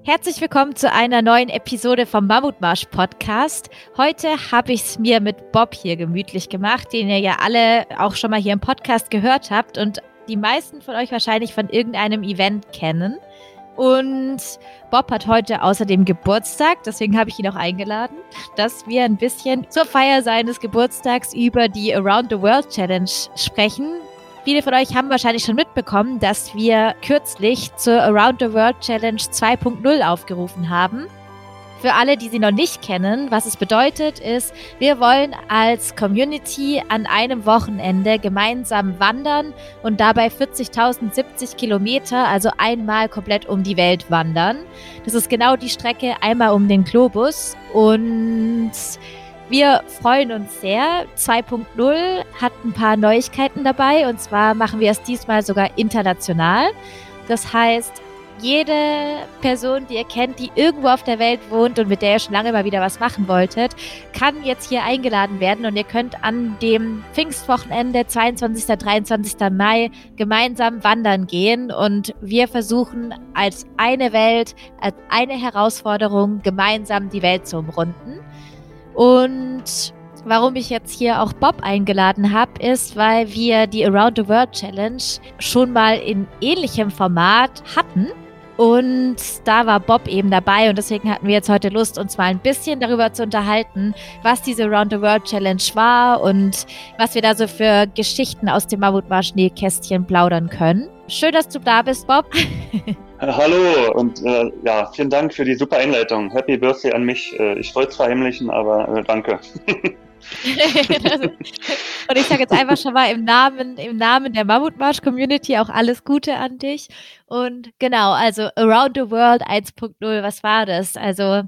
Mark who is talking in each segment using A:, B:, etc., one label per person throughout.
A: Herzlich willkommen zu einer neuen Episode vom Mammutmarsch Podcast. Heute habe ich es mir mit Bob hier gemütlich gemacht, den ihr ja alle auch schon mal hier im Podcast gehört habt und die meisten von euch wahrscheinlich von irgendeinem Event kennen. Und Bob hat heute außerdem Geburtstag, deswegen habe ich ihn auch eingeladen, dass wir ein bisschen zur Feier seines Geburtstags über die Around the World Challenge sprechen. Viele von euch haben wahrscheinlich schon mitbekommen, dass wir kürzlich zur Around the World Challenge 2.0 aufgerufen haben. Für alle, die sie noch nicht kennen, was es bedeutet, ist, wir wollen als Community an einem Wochenende gemeinsam wandern und dabei 40.070 Kilometer, also einmal komplett um die Welt wandern. Das ist genau die Strecke einmal um den Globus und wir freuen uns sehr. 2.0 hat ein paar Neuigkeiten dabei und zwar machen wir es diesmal sogar international. Das heißt, jede Person, die ihr kennt, die irgendwo auf der Welt wohnt und mit der ihr schon lange mal wieder was machen wolltet, kann jetzt hier eingeladen werden und ihr könnt an dem Pfingstwochenende 22. 23. Mai gemeinsam wandern gehen und wir versuchen als eine Welt, als eine Herausforderung gemeinsam die Welt zu umrunden. Und warum ich jetzt hier auch Bob eingeladen habe, ist, weil wir die Around the World Challenge schon mal in ähnlichem Format hatten. Und da war Bob eben dabei und deswegen hatten wir jetzt heute Lust, uns mal ein bisschen darüber zu unterhalten, was diese Around the World Challenge war und was wir da so für Geschichten aus dem Mammutmarsch Nähkästchen plaudern können. Schön, dass du da bist, Bob.
B: Hallo und äh, ja, vielen Dank für die super Einleitung. Happy Birthday an mich. Äh, ich wollte es verheimlichen, aber äh, danke.
A: und ich sage jetzt einfach schon mal im Namen, im Namen der Mammutmarsch-Community auch alles Gute an dich. Und genau, also Around the World 1.0, was war das? Also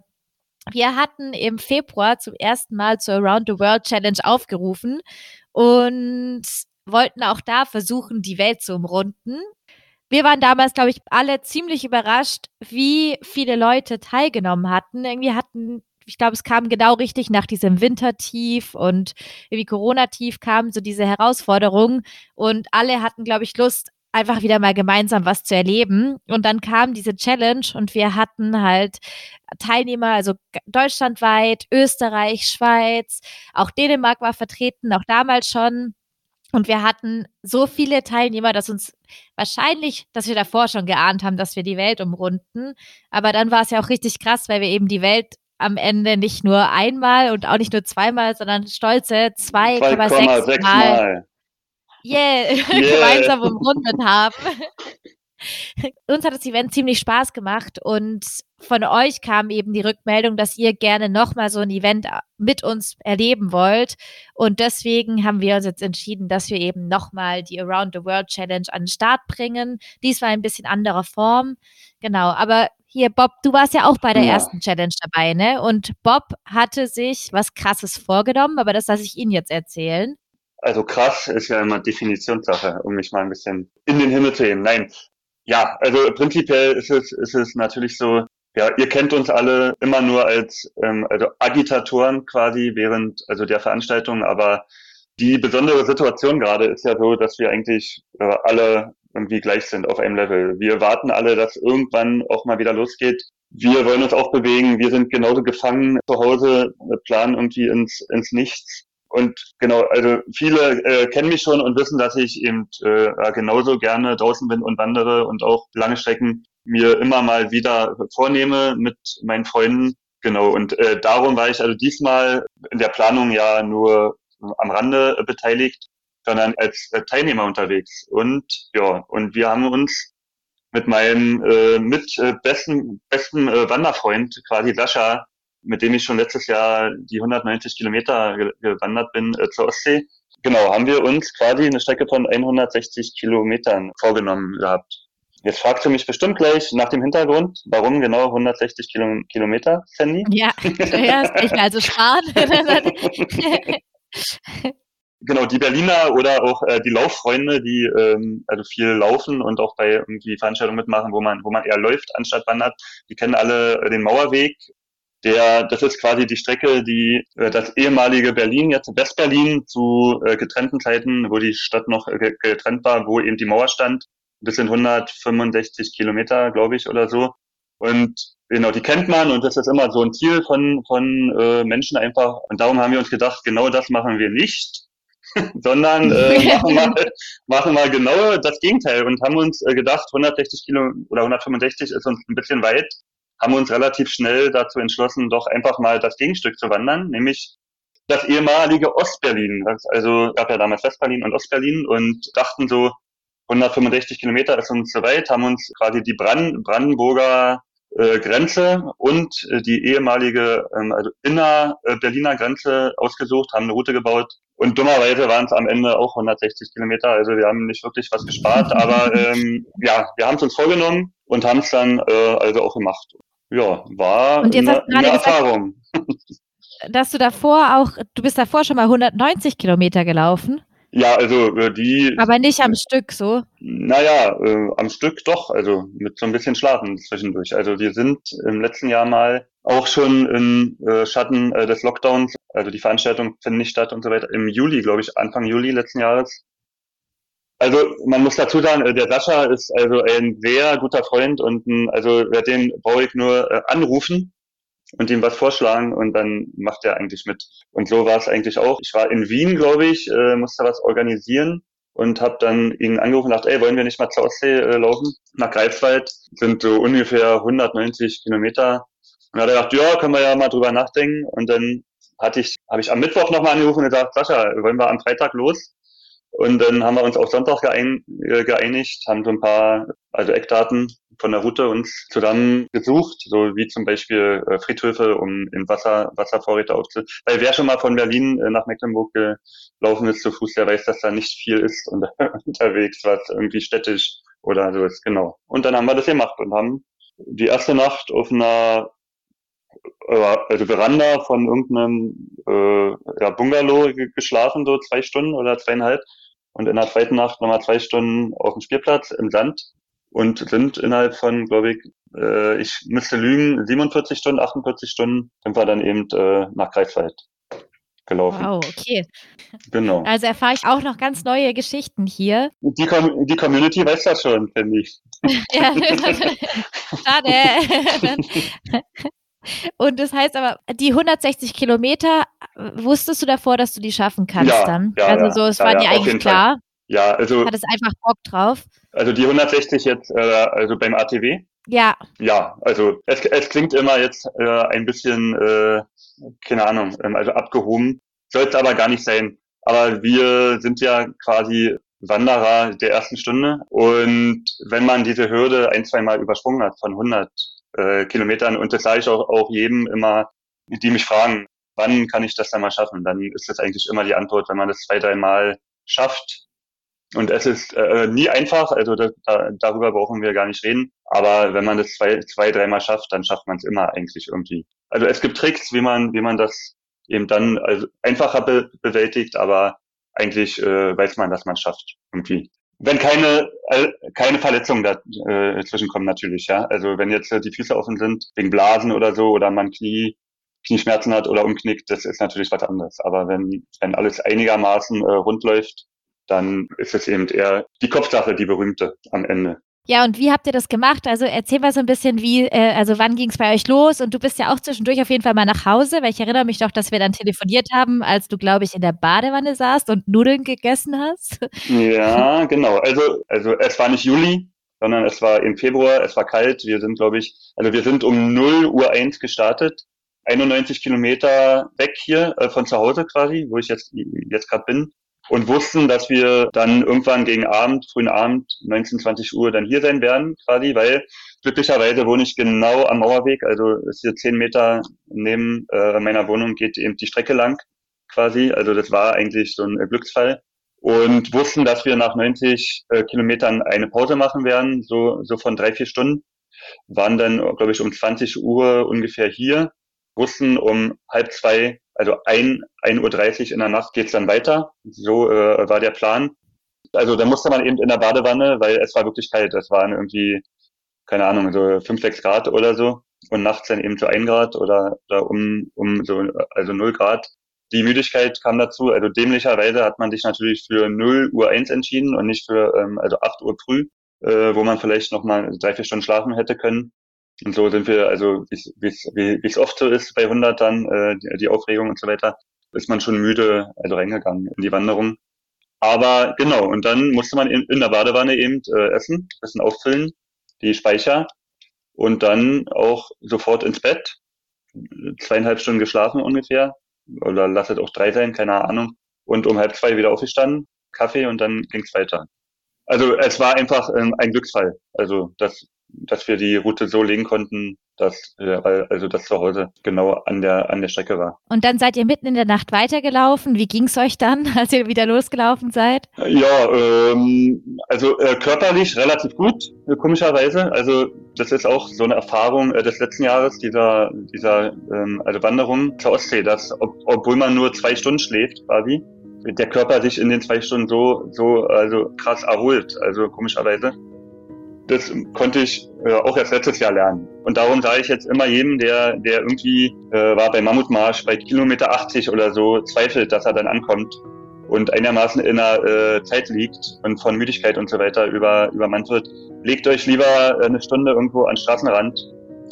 A: wir hatten im Februar zum ersten Mal zur Around the World Challenge aufgerufen und wollten auch da versuchen, die Welt zu umrunden wir waren damals, glaube ich, alle ziemlich überrascht, wie viele Leute teilgenommen hatten. Irgendwie hatten, ich glaube, es kam genau richtig nach diesem Wintertief und irgendwie Corona-Tief kam so diese Herausforderung und alle hatten, glaube ich, Lust, einfach wieder mal gemeinsam was zu erleben. Und dann kam diese Challenge und wir hatten halt Teilnehmer, also deutschlandweit, Österreich, Schweiz, auch Dänemark war vertreten, auch damals schon. Und wir hatten so viele Teilnehmer, dass uns wahrscheinlich, dass wir davor schon geahnt haben, dass wir die Welt umrunden. Aber dann war es ja auch richtig krass, weil wir eben die Welt am Ende nicht nur einmal und auch nicht nur zweimal, sondern stolze 2,6 Mal, mal. Yeah, yeah. gemeinsam umrundet haben. Uns hat das Event ziemlich Spaß gemacht und von euch kam eben die Rückmeldung, dass ihr gerne nochmal so ein Event äh, mit uns erleben wollt. Und deswegen haben wir uns jetzt entschieden, dass wir eben nochmal die Around the World Challenge an den Start bringen. Diesmal ein bisschen anderer Form. Genau, aber hier, Bob, du warst ja auch bei der ja. ersten Challenge dabei, ne? Und Bob hatte sich was Krasses vorgenommen, aber das lasse ich Ihnen jetzt erzählen.
B: Also krass ist ja immer Definitionssache, um mich mal ein bisschen in den Himmel zu heben. Nein, ja, also prinzipiell ist es, ist es natürlich so, ja, ihr kennt uns alle immer nur als ähm, also Agitatoren quasi während also der Veranstaltung, aber die besondere Situation gerade ist ja so, dass wir eigentlich äh, alle irgendwie gleich sind auf einem Level. Wir warten alle, dass irgendwann auch mal wieder losgeht. Wir wollen uns auch bewegen. Wir sind genauso gefangen zu Hause, planen irgendwie ins, ins Nichts. Und genau, also viele äh, kennen mich schon und wissen, dass ich eben äh, genauso gerne draußen bin und wandere und auch lange Strecken mir immer mal wieder vornehme mit meinen Freunden. Genau, und äh, darum war ich also diesmal in der Planung ja nur am Rande beteiligt, sondern als Teilnehmer unterwegs. Und ja, und wir haben uns mit meinem äh, mit äh, besten besten äh, Wanderfreund quasi Sascha mit dem ich schon letztes Jahr die 190 Kilometer gewandert bin äh, zur Ostsee. Genau, haben wir uns quasi eine Strecke von 160 Kilometern vorgenommen gehabt. Jetzt fragst du mich bestimmt gleich nach dem Hintergrund, warum genau 160 Kilo Kilometer, Sandy?
A: Ja, ich also sparen.
B: genau, die Berliner oder auch äh, die Lauffreunde, die ähm, also viel laufen und auch bei irgendwie Veranstaltungen mitmachen, wo man, wo man eher läuft anstatt wandert, die kennen alle den Mauerweg der, das ist quasi die Strecke, die äh, das ehemalige Berlin, jetzt Westberlin, zu äh, getrennten Zeiten, wo die Stadt noch äh, getrennt war, wo eben die Mauer stand. Das sind 165 Kilometer, glaube ich, oder so. Und genau, die kennt man und das ist immer so ein Ziel von, von äh, Menschen einfach. Und darum haben wir uns gedacht, genau das machen wir nicht, sondern äh, machen, mal, machen mal genau das Gegenteil und haben uns äh, gedacht, 160 Kilo oder 165 ist uns ein bisschen weit, haben uns relativ schnell dazu entschlossen, doch einfach mal das Gegenstück zu wandern, nämlich das ehemalige Ostberlin. Also gab ja damals Westberlin und Ostberlin und dachten so, 165 Kilometer ist uns zu weit, haben uns quasi die Brand Brandenburger äh, Grenze und äh, die ehemalige ähm, also inner äh, Berliner Grenze ausgesucht, haben eine Route gebaut und dummerweise waren es am Ende auch 160 Kilometer. Also wir haben nicht wirklich was gespart, aber ähm, ja, wir haben es uns vorgenommen und haben es dann äh, also auch gemacht. Ja, war
A: und jetzt eine, eine
B: gesagt, Erfahrung.
A: Dass du davor auch, du bist davor schon mal 190 Kilometer gelaufen.
B: Ja, also äh, die.
A: Aber nicht am Stück so.
B: Naja, äh, am Stück doch, also mit so ein bisschen Schlafen zwischendurch. Also wir sind im letzten Jahr mal auch schon im äh, Schatten äh, des Lockdowns, also die Veranstaltung findet nicht statt und so weiter, im Juli, glaube ich, Anfang Juli letzten Jahres. Also man muss dazu sagen, äh, der Sascha ist also ein sehr guter Freund und ein, also den brauche ich nur äh, anrufen und ihm was vorschlagen und dann macht er eigentlich mit. Und so war es eigentlich auch. Ich war in Wien, glaube ich, äh, musste was organisieren und habe dann ihn angerufen und dachte, ey, wollen wir nicht mal zur Ostsee äh, laufen? Nach Greifswald sind so ungefähr 190 Kilometer. Und er hat gedacht, ja, können wir ja mal drüber nachdenken. Und dann hatte ich, habe ich am Mittwoch nochmal angerufen und gesagt, Sascha, wollen wir am Freitag los? Und dann haben wir uns auf Sonntag äh, geeinigt, haben so ein paar, also Eckdaten von der Route uns zusammen gesucht, so wie zum Beispiel äh, Friedhöfe, um in Wasser, Wasservorräte aufzunehmen. Weil wer schon mal von Berlin äh, nach Mecklenburg gelaufen ist zu Fuß, der weiß, dass da nicht viel ist und, unterwegs, was irgendwie städtisch oder so ist, genau. Und dann haben wir das gemacht und haben die erste Nacht auf einer also Veranda von irgendeinem äh, ja, Bungalow geschlafen, so zwei Stunden oder zweieinhalb und in der zweiten Nacht nochmal zwei Stunden auf dem Spielplatz im Sand und sind innerhalb von, glaube ich, äh, ich müsste lügen, 47 Stunden, 48 Stunden sind wir dann eben äh, nach Greifswald gelaufen.
A: Wow, okay.
B: Genau.
A: Also erfahre ich auch noch ganz neue Geschichten hier.
B: Die, Com die Community weiß das schon, finde ich. ja,
A: schade. Und das heißt aber, die 160 Kilometer, wusstest du davor, dass du die schaffen kannst
B: ja,
A: dann?
B: Ja,
A: also so, es
B: ja,
A: war dir eigentlich klar. Fall.
B: Ja, also.
A: Hat es einfach Bock drauf?
B: Also die 160 jetzt, äh, also beim ATW?
A: Ja.
B: Ja, also es, es klingt immer jetzt äh, ein bisschen, äh, keine Ahnung, ähm, also abgehoben. Sollte aber gar nicht sein. Aber wir sind ja quasi Wanderer der ersten Stunde. Und wenn man diese Hürde ein, zwei Mal übersprungen hat von 100 äh, Kilometern. Und das sage ich auch, auch jedem immer, die mich fragen, wann kann ich das dann mal schaffen? Dann ist das eigentlich immer die Antwort, wenn man das zwei, drei Mal schafft. Und es ist äh, nie einfach, also da, da, darüber brauchen wir gar nicht reden. Aber wenn man das zwei, zwei dreimal schafft, dann schafft man es immer eigentlich irgendwie. Also es gibt Tricks, wie man, wie man das eben dann also einfacher be bewältigt, aber eigentlich äh, weiß man, dass man schafft irgendwie. Wenn keine, äh, keine Verletzungen dazwischen äh, kommen natürlich, ja. Also wenn jetzt äh, die Füße offen sind, wegen Blasen oder so, oder man Knie, Knieschmerzen hat oder umknickt, das ist natürlich was anderes. Aber wenn, wenn alles einigermaßen äh, rund läuft, dann ist es eben eher die Kopfsache, die berühmte am Ende.
A: Ja, und wie habt ihr das gemacht? Also erzähl mal so ein bisschen, wie, äh, also wann ging es bei euch los? Und du bist ja auch zwischendurch auf jeden Fall mal nach Hause, weil ich erinnere mich doch, dass wir dann telefoniert haben, als du, glaube ich, in der Badewanne saßt und Nudeln gegessen hast.
B: Ja, genau. Also, also es war nicht Juli, sondern es war im Februar, es war kalt. Wir sind, glaube ich, also wir sind um 0 Uhr 1 gestartet. 91 Kilometer weg hier äh, von zu Hause quasi, wo ich jetzt, jetzt gerade bin und wussten, dass wir dann irgendwann gegen Abend, frühen Abend, 19, 20 Uhr dann hier sein werden, quasi, weil glücklicherweise wohne ich genau am Mauerweg, also ist hier zehn Meter neben äh, meiner Wohnung geht eben die Strecke lang, quasi. Also das war eigentlich so ein äh, Glücksfall. Und wussten, dass wir nach 90 äh, Kilometern eine Pause machen werden, so, so von drei, vier Stunden. Waren dann, glaube ich, um 20 Uhr ungefähr hier, wussten um halb zwei also ein, 1.30 Uhr in der Nacht geht's dann weiter. So äh, war der Plan. Also da musste man eben in der Badewanne, weil es war wirklich kalt. Es waren irgendwie, keine Ahnung, so 5, 6 Grad oder so. Und nachts dann eben so 1 Grad oder, oder um, um so, also 0 Grad. Die Müdigkeit kam dazu. Also dämlicherweise hat man sich natürlich für 0 Uhr 1 entschieden und nicht für ähm, also 8 Uhr früh, äh, wo man vielleicht noch mal drei, vier Stunden schlafen hätte können. Und so sind wir, also wie es oft so ist bei 100 dann, äh, die, die Aufregung und so weiter, ist man schon müde, also reingegangen in die Wanderung. Aber genau, und dann musste man in, in der Badewanne eben äh, essen, bisschen auffüllen, die Speicher und dann auch sofort ins Bett. Zweieinhalb Stunden geschlafen ungefähr. Oder lasst auch drei sein, keine Ahnung. Und um halb zwei wieder aufgestanden, Kaffee und dann ging's weiter. Also es war einfach ähm, ein Glücksfall. Also dass, dass wir die Route so legen konnten, dass äh, also das zu Hause genau an der an der Strecke war.
A: Und dann seid ihr mitten in der Nacht weitergelaufen. Wie ging's euch dann, als ihr wieder losgelaufen seid?
B: Ja, ähm, also äh, körperlich relativ gut, äh, komischerweise. Also das ist auch so eine Erfahrung äh, des letzten Jahres dieser dieser ähm, also Wanderung zur Ostsee, dass ob, obwohl man nur zwei Stunden schläft, quasi der Körper sich in den zwei Stunden so so also krass erholt. Also komischerweise das konnte ich äh, auch erst letztes Jahr lernen. Und darum sage ich jetzt immer jedem, der, der irgendwie äh, war bei Mammutmarsch bei Kilometer 80 oder so, zweifelt, dass er dann ankommt und einigermaßen in der äh, Zeit liegt und von Müdigkeit und so weiter über, übermannt wird, legt euch lieber eine Stunde irgendwo an Straßenrand.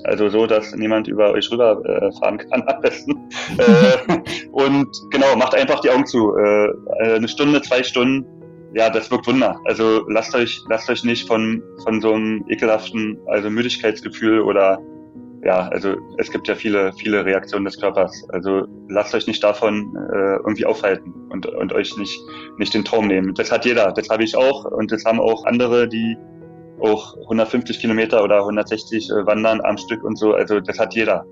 B: Also so, dass niemand über euch rüber äh, fahren kann am besten. äh, und genau, macht einfach die Augen zu. Äh, eine Stunde, zwei Stunden ja, das wirkt Wunder. Also lasst euch, lasst euch nicht von, von so einem ekelhaften, also Müdigkeitsgefühl oder ja, also es gibt ja viele, viele Reaktionen des Körpers. Also lasst euch nicht davon äh, irgendwie aufhalten und, und euch nicht, nicht den Traum nehmen. Das hat jeder, das habe ich auch und das haben auch andere, die auch 150 Kilometer oder 160 äh, wandern am Stück und so. Also das hat jeder.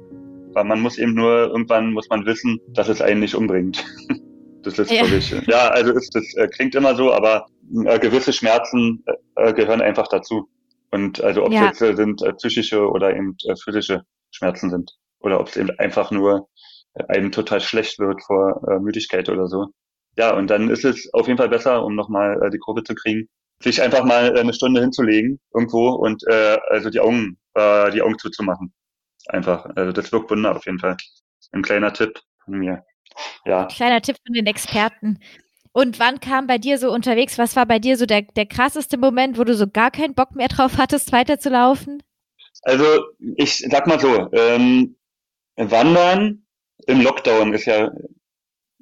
B: Aber man muss eben nur, irgendwann muss man wissen, dass es einen nicht umbringt. Das ist, ja. ich, ja, also ist, das äh, klingt immer so, aber äh, gewisse Schmerzen äh, gehören einfach dazu. Und also ob es jetzt äh, sind äh, psychische oder eben äh, physische Schmerzen sind. Oder ob es eben einfach nur äh, einem total schlecht wird vor äh, Müdigkeit oder so. Ja, und dann ist es auf jeden Fall besser, um nochmal äh, die Kurve zu kriegen, sich einfach mal äh, eine Stunde hinzulegen irgendwo und äh, also die Augen, äh, die Augen zuzumachen. Einfach. Also das wirkt Wunder auf jeden Fall. Ein kleiner Tipp von mir.
A: Ja. Kleiner Tipp von den Experten. Und wann kam bei dir so unterwegs, was war bei dir so der, der krasseste Moment, wo du so gar keinen Bock mehr drauf hattest, weiterzulaufen?
B: Also ich sag mal so, ähm, Wandern im Lockdown ist ja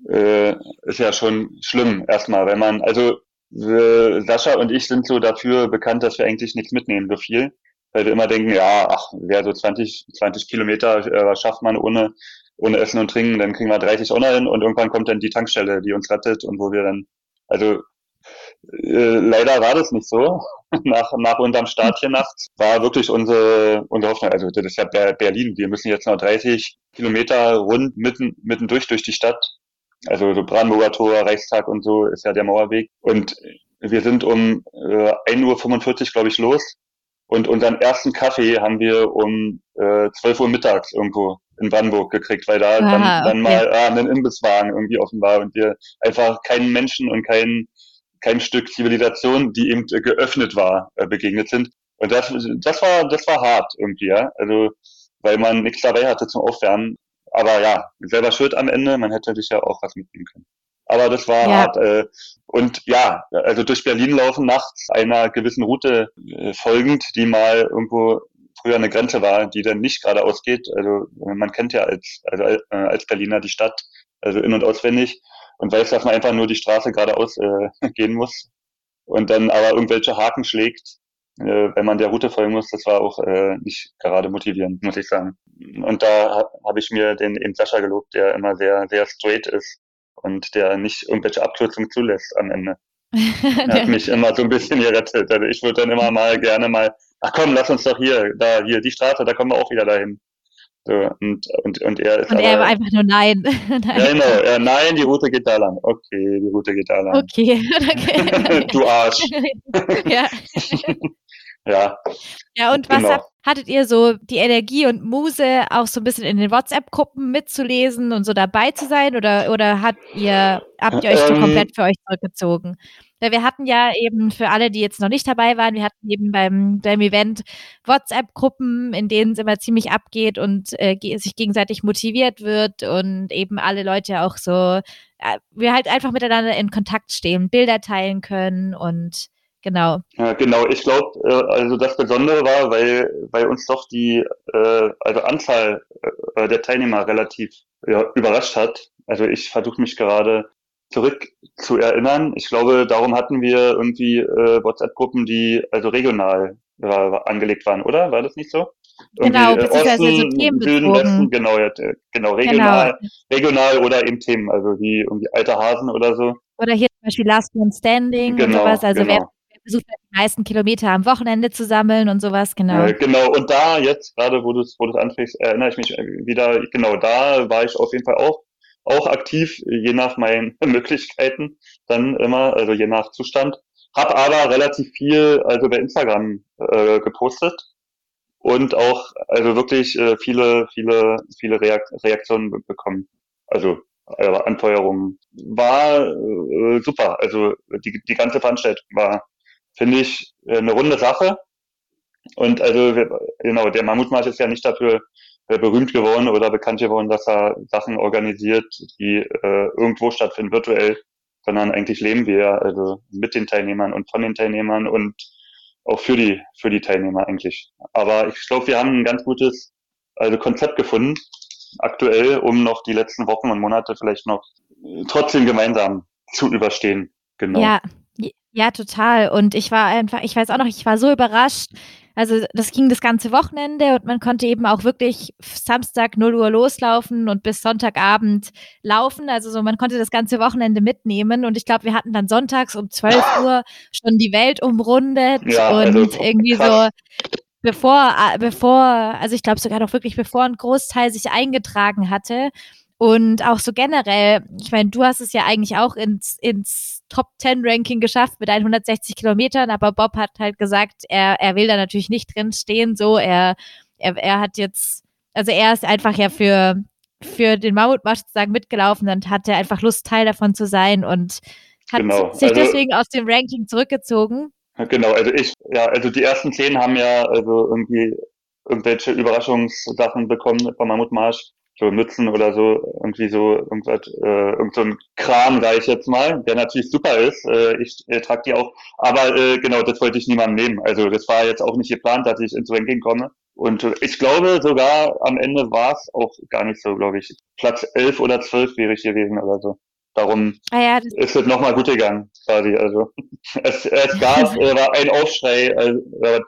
B: äh, ist ja schon schlimm erstmal, wenn man, also äh, Sascha und ich sind so dafür bekannt, dass wir eigentlich nichts mitnehmen, so viel, weil wir immer denken, ja, ach, wer so 20, 20 Kilometer äh, schafft man ohne ohne Essen und Trinken, dann kriegen wir 30 Euro hin und irgendwann kommt dann die Tankstelle, die uns rettet und wo wir dann, also äh, leider war das nicht so. nach, nach unserem Start hier nachts war wirklich unsere, unsere Hoffnung, also das ist ja Berlin, wir müssen jetzt noch 30 Kilometer rund mitten, mitten durch, durch die Stadt. Also so Brandenburger Tor, Reichstag und so ist ja der Mauerweg. Und wir sind um äh, 1.45 Uhr, glaube ich, los. Und unseren ersten Kaffee haben wir um äh, 12 Uhr mittags irgendwo in Brandenburg gekriegt, weil da Aha, dann, dann okay. mal ah, ein Imbisswagen irgendwie offen war und wir einfach keinen Menschen und kein, kein Stück Zivilisation, die eben geöffnet war, äh, begegnet sind. Und das, das war, das war hart irgendwie, ja. Also, weil man nichts dabei hatte zum Aufwärmen. Aber ja, selber schuld am Ende, man hätte sich ja auch was mitnehmen können. Aber das war ja. hart. Äh, und ja, also durch Berlin laufen nachts einer gewissen Route äh, folgend, die mal irgendwo früher eine Grenze war, die dann nicht geradeaus geht. Also man kennt ja als, also äh, als Berliner die Stadt, also in- und auswendig und weiß, dass man einfach nur die Straße geradeaus äh, gehen muss und dann aber irgendwelche Haken schlägt, äh, wenn man der Route folgen muss. Das war auch äh, nicht gerade motivierend, muss ich sagen. Und da habe hab ich mir den eben Sascha gelobt, der immer sehr, sehr straight ist und der nicht irgendwelche Abkürzungen zulässt am Ende. Er hat mich immer so ein bisschen gerettet. Also ich würde dann immer mal gerne mal ach komm, lass uns doch hier, da, hier, die Straße, da kommen wir auch wieder dahin. So, und, und, und er ist
A: und er aber, einfach nur nein.
B: nein. Ja, genau, ja, nein, die Route geht da lang. Okay, die Route geht da lang.
A: Okay. okay.
B: du Arsch.
A: ja.
B: Ja.
A: Ja, und was genau. habt, hattet ihr so die Energie und Muse, auch so ein bisschen in den WhatsApp-Gruppen mitzulesen und so dabei zu sein? Oder, oder habt ihr, habt ihr euch ähm, so komplett für euch zurückgezogen? Weil wir hatten ja eben für alle, die jetzt noch nicht dabei waren, wir hatten eben beim, beim Event WhatsApp-Gruppen, in denen es immer ziemlich abgeht und äh, sich gegenseitig motiviert wird und eben alle Leute auch so, äh, wir halt einfach miteinander in Kontakt stehen, Bilder teilen können und Genau.
B: Ja, genau. Ich glaube, äh, also das Besondere war, weil, weil uns doch die äh, also Anzahl äh, der Teilnehmer relativ ja, überrascht hat. Also ich versuche mich gerade zurück zu erinnern. Ich glaube, darum hatten wir irgendwie äh, WhatsApp-Gruppen, die also regional äh, angelegt waren, oder? War das nicht so?
A: Genau, irgendwie, äh, beziehungsweise Osten, so Süden, Westen,
B: genau, ja, genau, regional, genau. regional oder eben Themen, also wie irgendwie alte Hasen oder so.
A: Oder hier zum Beispiel Last One Standing genau, und sowas, also genau. wer versucht die meisten Kilometer am Wochenende zu sammeln und sowas, genau.
B: Äh, genau, und da jetzt, gerade wo du es wo du's ansprichst, erinnere ich mich wieder, genau, da war ich auf jeden Fall auch auch aktiv, je nach meinen Möglichkeiten, dann immer, also je nach Zustand. Hab aber relativ viel also bei Instagram äh, gepostet und auch also wirklich äh, viele, viele, viele Reakt Reaktionen bekommen. Also äh. War äh, super. Also die, die ganze Veranstaltung war, finde ich, eine runde Sache. Und also genau, der Mammutmarsch ist ja nicht dafür äh, berühmt geworden oder bekannt geworden, dass er Sachen organisiert, die äh, irgendwo stattfinden, virtuell, sondern eigentlich leben wir ja also mit den Teilnehmern und von den Teilnehmern und auch für die für die Teilnehmer eigentlich. Aber ich glaube, wir haben ein ganz gutes also Konzept gefunden aktuell, um noch die letzten Wochen und Monate vielleicht noch trotzdem gemeinsam zu überstehen. Genau.
A: Ja, ja, total. Und ich war einfach, ich weiß auch noch, ich war so überrascht, also das ging das ganze Wochenende und man konnte eben auch wirklich Samstag 0 Uhr loslaufen und bis Sonntagabend laufen. Also so, man konnte das ganze Wochenende mitnehmen und ich glaube, wir hatten dann sonntags um 12 Uhr schon die Welt umrundet ja, und also irgendwie krass. so bevor, bevor, also ich glaube sogar noch wirklich bevor ein Großteil sich eingetragen hatte. Und auch so generell, ich meine, du hast es ja eigentlich auch ins, ins Top 10 Ranking geschafft mit 160 Kilometern, aber Bob hat halt gesagt, er, er will da natürlich nicht drin stehen, so, er, er, er hat jetzt, also er ist einfach ja für, für den Mammutmarsch sozusagen mitgelaufen und hatte einfach Lust, Teil davon zu sein und hat genau. sich also, deswegen aus dem Ranking zurückgezogen.
B: Genau, also ich, ja, also die ersten zehn haben ja also irgendwie irgendwelche Überraschungssachen bekommen vom Mammutmarsch so Mützen oder so, irgendwie so, irgendwas, äh, irgend so ein Kram, sage ich jetzt mal, der natürlich super ist. Äh, ich äh, trage die auch, aber äh, genau, das wollte ich niemandem nehmen. Also das war jetzt auch nicht geplant, dass ich ins Ranking komme. Und äh, ich glaube sogar am Ende war es auch gar nicht so, glaube ich. Platz elf oder zwölf wäre ich gewesen oder so. Darum ah ja, ist es nochmal gut gegangen, quasi. Also es, es gab äh, war ein Aufschrei äh,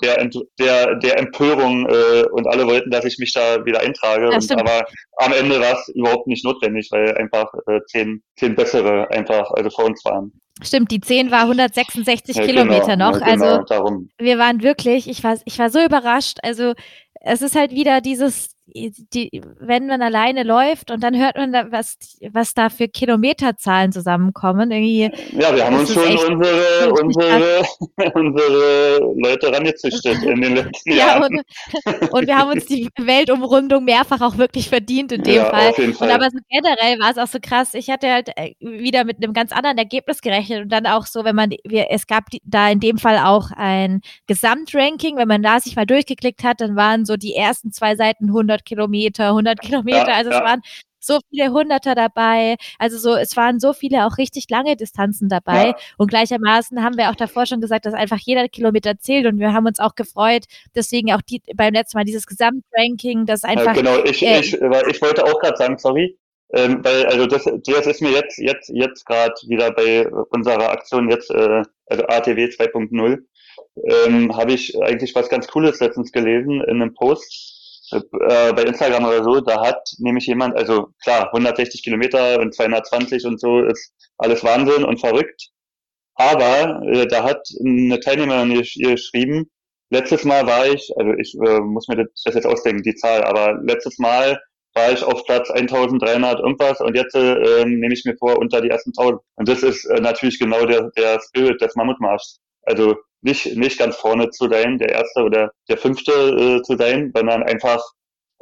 B: der, der, der Empörung äh, und alle wollten, dass ich mich da wieder eintrage. Und, aber am Ende war es überhaupt nicht notwendig, weil einfach äh, zehn, zehn bessere einfach also vor uns waren.
A: Stimmt, die 10 war 166 ja, Kilometer genau, noch. Ja, genau, also darum. wir waren wirklich, ich war, ich war so überrascht. Also es ist halt wieder dieses, die, wenn man alleine läuft und dann hört man, da, was, was da für Kilometerzahlen zusammenkommen. Irgendwie
B: ja, wir haben uns schon unsere, unsere, unsere Leute rangezüchtet in den letzten ja, Jahren.
A: Und, und, wir haben uns die Weltumrundung mehrfach auch wirklich verdient in dem ja, Fall. Auf jeden Fall. Und aber so generell war es auch so krass. Ich hatte halt äh, wieder mit einem ganz anderen Ergebnis gerechnet und dann auch so, wenn man, wir, es gab da in dem Fall auch ein Gesamtranking. Wenn man da sich mal durchgeklickt hat, dann waren so die ersten zwei Seiten 100 100 Kilometer, 100 Kilometer. Ja, also ja. es waren so viele Hunderter dabei. Also so, es waren so viele auch richtig lange Distanzen dabei. Ja. Und gleichermaßen haben wir auch davor schon gesagt, dass einfach jeder Kilometer zählt. Und wir haben uns auch gefreut, deswegen auch die, beim letzten Mal dieses Gesamtranking, das einfach.
B: Ja, genau, ich, äh, ich, ich wollte auch gerade sagen, sorry. Ähm, weil, also das, das ist mir jetzt, jetzt, jetzt gerade wieder bei unserer Aktion jetzt, äh, also ATW 2.0, ähm, habe ich eigentlich was ganz Cooles letztens gelesen in einem Post äh, bei Instagram oder so, da hat nämlich jemand, also klar, 160 Kilometer und 220 und so ist alles Wahnsinn und verrückt. Aber äh, da hat eine Teilnehmerin geschrieben, letztes Mal war ich, also ich äh, muss mir das jetzt ausdenken, die Zahl, aber letztes Mal war ich auf Platz 1300 irgendwas und jetzt äh, nehme ich mir vor unter die ersten 1000. Und das ist äh, natürlich genau der, der Spirit des Mammutmarschs. Also nicht, nicht ganz vorne zu sein, der Erste oder der Fünfte äh, zu sein, sondern einfach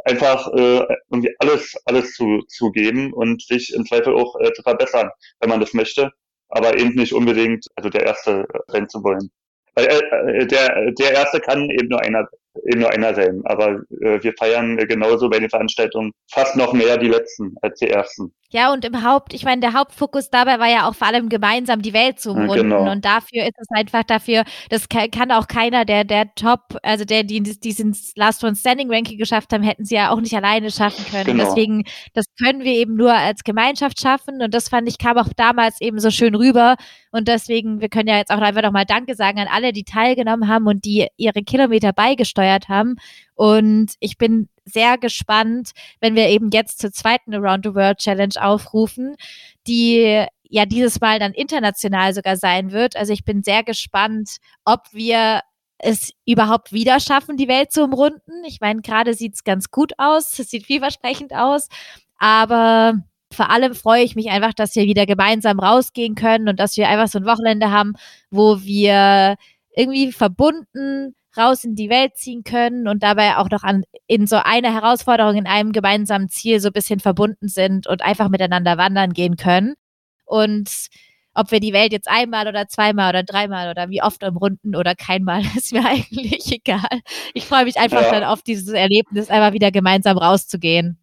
B: einfach äh, irgendwie alles alles zu, zu geben und sich im Zweifel auch äh, zu verbessern, wenn man das möchte, aber eben nicht unbedingt also der Erste sein zu wollen. Weil äh, der der Erste kann eben nur einer eben nur einer sein, aber äh, wir feiern genauso bei den Veranstaltungen fast noch mehr die Letzten als die Ersten.
A: Ja, und im Haupt, ich meine, der Hauptfokus dabei war ja auch vor allem gemeinsam die Welt zu umrunden. Genau. Und dafür ist es einfach dafür, das kann auch keiner, der, der Top, also der, die diesen Last One Standing Ranking geschafft haben, hätten sie ja auch nicht alleine schaffen können. Genau. Deswegen, das können wir eben nur als Gemeinschaft schaffen. Und das fand ich, kam auch damals eben so schön rüber. Und deswegen, wir können ja jetzt auch einfach nochmal Danke sagen an alle, die teilgenommen haben und die ihre Kilometer beigesteuert haben. Und ich bin sehr gespannt, wenn wir eben jetzt zur zweiten Around the World Challenge aufrufen, die ja dieses Mal dann international sogar sein wird. Also ich bin sehr gespannt, ob wir es überhaupt wieder schaffen, die Welt zu umrunden. Ich meine, gerade sieht es ganz gut aus, es sieht vielversprechend aus, aber vor allem freue ich mich einfach, dass wir wieder gemeinsam rausgehen können und dass wir einfach so ein Wochenende haben, wo wir irgendwie verbunden raus in die Welt ziehen können und dabei auch noch an, in so einer Herausforderung, in einem gemeinsamen Ziel so ein bisschen verbunden sind und einfach miteinander wandern gehen können. Und ob wir die Welt jetzt einmal oder zweimal oder dreimal oder wie oft umrunden oder keinmal, ist mir eigentlich egal. Ich freue mich einfach ja. dann auf dieses Erlebnis, einmal wieder gemeinsam rauszugehen.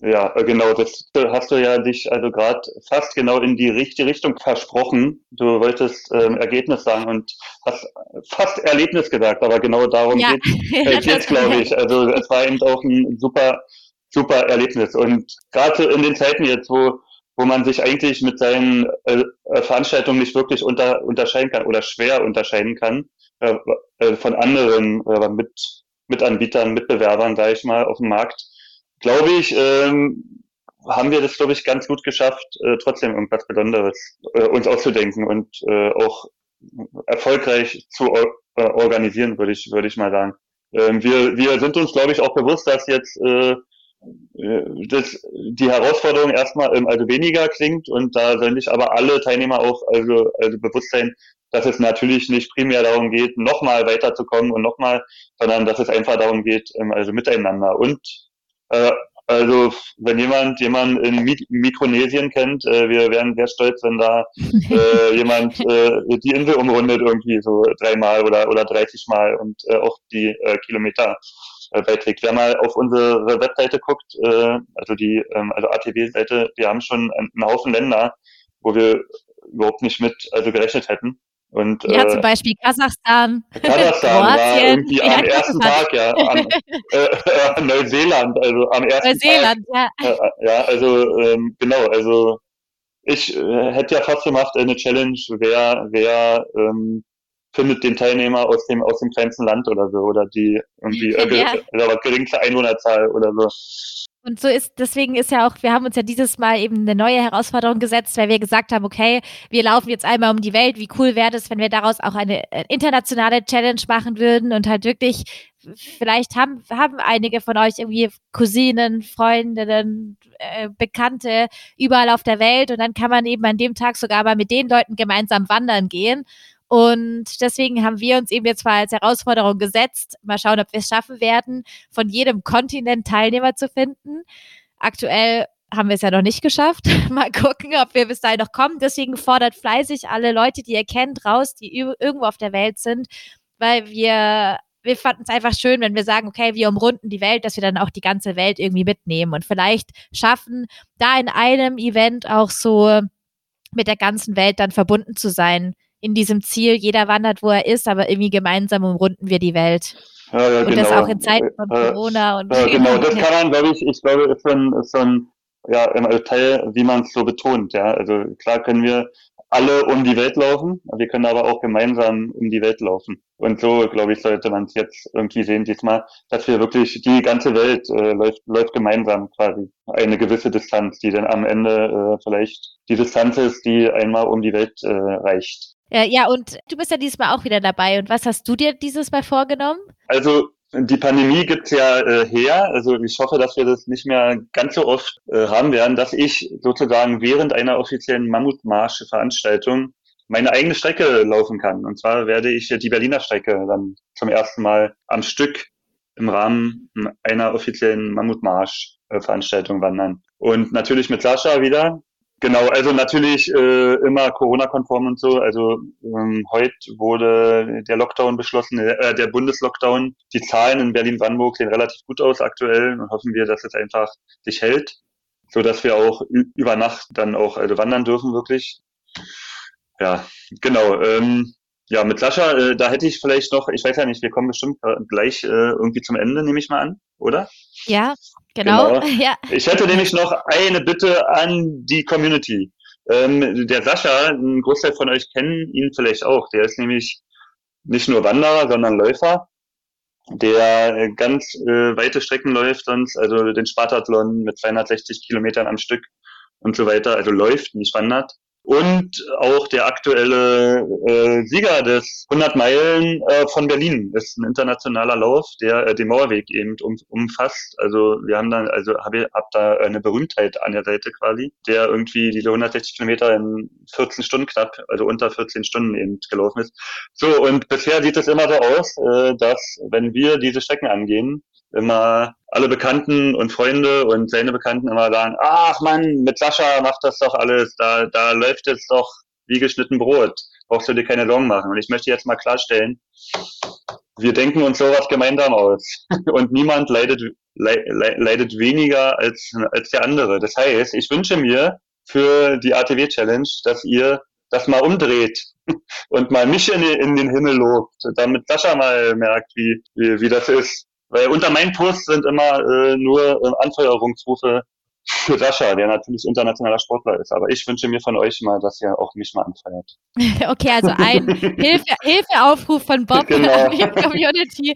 B: Ja, äh, genau, das hast du ja dich also gerade fast genau in die richtige Richtung versprochen. Du wolltest ähm, Ergebnis sagen und hast fast Erlebnis gesagt, aber genau darum ja. geht es, glaube ich. Also es war eben auch ein super, super Erlebnis. Und gerade in den Zeiten jetzt, wo, wo man sich eigentlich mit seinen äh, Veranstaltungen nicht wirklich unter, unterscheiden kann oder schwer unterscheiden kann äh, äh von anderen äh, mit, Mitanbietern, Mitbewerbern, sage ich mal, auf dem Markt glaube ich, ähm, haben wir das, glaube ich, ganz gut geschafft, äh, trotzdem irgendwas Besonderes äh, uns auszudenken und äh, auch erfolgreich zu äh, organisieren, würde ich, würde ich mal sagen. Ähm, wir, wir sind uns, glaube ich, auch bewusst, dass jetzt äh, äh, das, die Herausforderung erstmal ähm, also weniger klingt und da sollen sich aber alle Teilnehmer auch also, also bewusst sein, dass es natürlich nicht primär darum geht, nochmal weiterzukommen und nochmal, sondern dass es einfach darum geht, ähm, also miteinander und äh, also wenn jemand jemand in Mikronesien kennt, äh, wir wären sehr stolz, wenn da äh, jemand äh, die Insel umrundet irgendwie so dreimal oder oder 30 Mal und äh, auch die äh, Kilometer äh, beiträgt. Wer mal auf unsere Webseite guckt, äh, also die ähm, also ATW-Seite, wir haben schon einen Haufen Länder, wo wir überhaupt nicht mit also gerechnet hätten. Und,
A: ja, äh, zum Beispiel Kasachstan.
B: Kasachstan war irgendwie am ersten Tag, ja. Am, äh, Neuseeland, also am ersten Neuseeland, Tag. ja. Äh, ja, also ähm, genau, also ich äh, hätte ja fast gemacht eine Challenge, wer, wer ähm, findet den Teilnehmer aus dem aus dem kleinsten Land oder so oder die irgendwie äh, ja. äh, geringste Einwohnerzahl oder so.
A: Und so ist, deswegen ist ja auch, wir haben uns ja dieses Mal eben eine neue Herausforderung gesetzt, weil wir gesagt haben, okay, wir laufen jetzt einmal um die Welt. Wie cool wäre es, wenn wir daraus auch eine äh, internationale Challenge machen würden und halt wirklich, vielleicht haben, haben einige von euch irgendwie Cousinen, Freundinnen, äh, Bekannte überall auf der Welt und dann kann man eben an dem Tag sogar mal mit den Leuten gemeinsam wandern gehen und deswegen haben wir uns eben jetzt mal als Herausforderung gesetzt, mal schauen, ob wir es schaffen werden, von jedem Kontinent Teilnehmer zu finden. Aktuell haben wir es ja noch nicht geschafft. mal gucken, ob wir bis dahin noch kommen. Deswegen fordert fleißig alle Leute, die ihr kennt, raus, die irgendwo auf der Welt sind, weil wir wir fanden es einfach schön, wenn wir sagen, okay, wir umrunden die Welt, dass wir dann auch die ganze Welt irgendwie mitnehmen und vielleicht schaffen, da in einem Event auch so mit der ganzen Welt dann verbunden zu sein in diesem Ziel. Jeder wandert, wo er ist, aber irgendwie gemeinsam umrunden wir die Welt.
B: Ja, ja,
A: und
B: genau.
A: das auch in Zeiten von äh, Corona. Und
B: ja, genau, das kann man, glaube ich, ich glaube, ist so ein, ist so ein ja, Teil, wie man es so betont. Ja, also klar können wir alle um die Welt laufen, wir können aber auch gemeinsam um die Welt laufen. Und so, glaube ich, sollte man es jetzt irgendwie sehen diesmal, dass wir wirklich, die ganze Welt äh, läuft, läuft gemeinsam quasi. Eine gewisse Distanz, die dann am Ende äh, vielleicht die Distanz ist, die einmal um die Welt äh, reicht.
A: Ja, ja, und du bist ja diesmal auch wieder dabei. Und was hast du dir dieses Mal vorgenommen?
B: Also die Pandemie gibt's ja äh, her. Also ich hoffe, dass wir das nicht mehr ganz so oft äh, haben werden, dass ich sozusagen während einer offiziellen Mammutmarsch-Veranstaltung meine eigene Strecke laufen kann. Und zwar werde ich die Berliner Strecke dann zum ersten Mal am Stück im Rahmen einer offiziellen Mammutmarsch-Veranstaltung wandern. Und natürlich mit Sascha wieder, Genau, also natürlich äh, immer Corona-konform und so. Also ähm, heute wurde der Lockdown beschlossen, äh, der Bundeslockdown. Die Zahlen in Berlin-Brandenburg sehen relativ gut aus aktuell und hoffen wir, dass es einfach sich hält. so dass wir auch über Nacht dann auch also wandern dürfen wirklich. Ja, genau. Ähm, ja, mit Sascha, äh, da hätte ich vielleicht noch, ich weiß ja nicht, wir kommen bestimmt gleich äh, irgendwie zum Ende, nehme ich mal an, oder?
A: Ja, genau. genau. Ja.
B: Ich hätte nämlich noch eine Bitte an die Community. Ähm, der Sascha, ein Großteil von euch kennen ihn vielleicht auch. Der ist nämlich nicht nur Wanderer, sondern Läufer, der ganz äh, weite Strecken läuft sonst, also den Spartathlon mit 260 Kilometern am Stück und so weiter, also läuft, nicht wandert und auch der aktuelle äh, Sieger des 100 Meilen äh, von Berlin ist ein internationaler Lauf, der äh, den Mauerweg eben um, umfasst. Also wir haben dann, also habe ich hab da eine Berühmtheit an der Seite quasi, der irgendwie diese 160 Kilometer in 14 Stunden knapp, also unter 14 Stunden eben gelaufen ist. So und bisher sieht es immer so aus, äh, dass wenn wir diese Strecken angehen, immer alle Bekannten und Freunde und seine Bekannten immer sagen, ach man, mit Sascha macht das doch alles, da, da läuft es doch wie geschnitten Brot. Brauchst du dir keine Sorgen machen. Und ich möchte jetzt mal klarstellen, wir denken uns sowas gemeinsam aus. Und niemand leidet, le, leidet weniger als, als der andere. Das heißt, ich wünsche mir für die ATW Challenge, dass ihr das mal umdreht und mal mich in, in den Himmel lobt, damit Sascha mal merkt, wie, wie, wie das ist. Weil unter meinen Posts sind immer äh, nur äh, Anfeuerungsrufe für Sascha, der natürlich internationaler Sportler ist. Aber ich wünsche mir von euch mal, dass ihr auch mich mal anfeuert.
A: okay, also ein Hilfe, Hilfeaufruf von Bob genau. an die Community.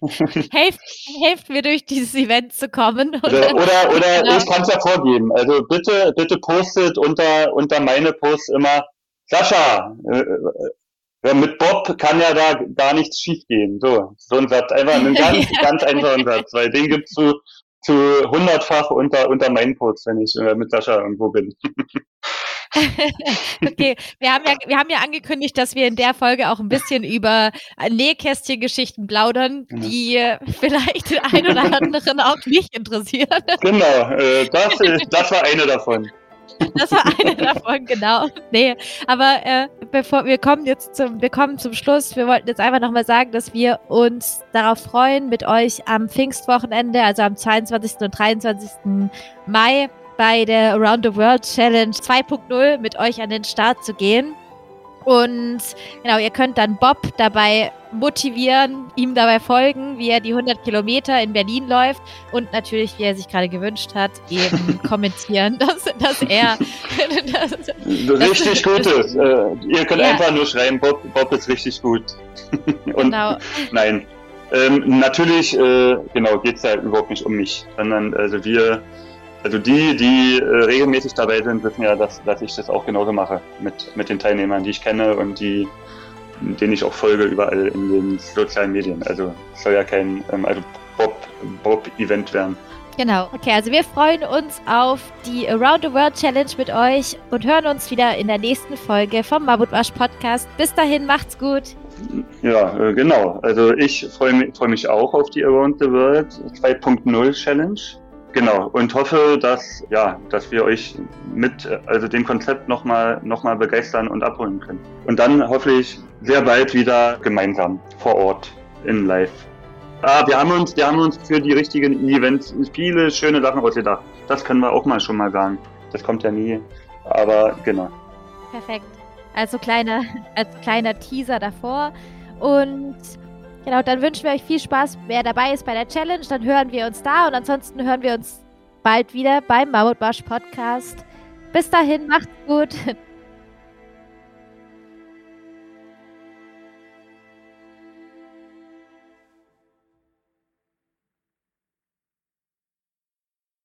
A: Helft, helft mir durch dieses Event zu kommen.
B: Oder, oder, oder genau. ich kann es ja vorgeben. Also bitte, bitte postet unter, unter meine Posts immer Sascha, äh, ja, mit Bob kann ja da gar nichts schiefgehen. So, so ein Satz, einfach ein ganz, ganz einfachen Satz, weil den gibt's zu, zu hundertfach unter, unter meinen Post, wenn ich äh, mit Sascha irgendwo bin.
A: okay, wir haben, ja, wir haben ja angekündigt, dass wir in der Folge auch ein bisschen über Nähkästchen-Geschichten plaudern, die äh, vielleicht den einen oder anderen auch nicht interessieren.
B: Genau, äh, das, das war eine davon.
A: Das war eine davon, genau. Nee, aber äh, bevor wir kommen jetzt zum, wir kommen zum Schluss, wir wollten jetzt einfach nochmal sagen, dass wir uns darauf freuen, mit euch am Pfingstwochenende, also am 22. und 23. Mai bei der Around the World Challenge 2.0 mit euch an den Start zu gehen. Und genau, ihr könnt dann Bob dabei motivieren, ihm dabei folgen, wie er die 100 Kilometer in Berlin läuft und natürlich, wie er sich gerade gewünscht hat, eben kommentieren, dass, dass er
B: das, richtig gut ist. Äh, ihr könnt ja. einfach nur schreiben, Bob, Bob ist richtig gut. und genau. nein, ähm, natürlich, äh, genau, geht es ja überhaupt nicht um mich, sondern also wir also die, die äh, regelmäßig dabei sind, wissen ja, dass, dass ich das auch genauso mache mit, mit den Teilnehmern, die ich kenne und die, denen ich auch folge überall in den sozialen Medien. Also es soll ja kein ähm, also Bob, Bob-Event werden.
A: Genau, okay, also wir freuen uns auf die Around the World Challenge mit euch und hören uns wieder in der nächsten Folge vom Mammutwasch Podcast. Bis dahin, macht's gut.
B: Ja, äh, genau. Also ich freue mich, freu mich auch auf die Around the World 2.0 Challenge. Genau, und hoffe, dass, ja, dass wir euch mit also dem Konzept nochmal noch mal begeistern und abholen können. Und dann hoffentlich sehr bald wieder gemeinsam vor Ort in Live. Ah, wir haben uns, wir haben uns für die richtigen Events viele schöne Sachen ausgedacht. Das können wir auch mal schon mal sagen. Das kommt ja nie. Aber genau.
A: Perfekt. Also kleiner, als kleiner Teaser davor. Und Genau, dann wünschen wir euch viel Spaß, wer dabei ist bei der Challenge. Dann hören wir uns da und ansonsten hören wir uns bald wieder beim Mammutmarsch Podcast. Bis dahin, macht's gut.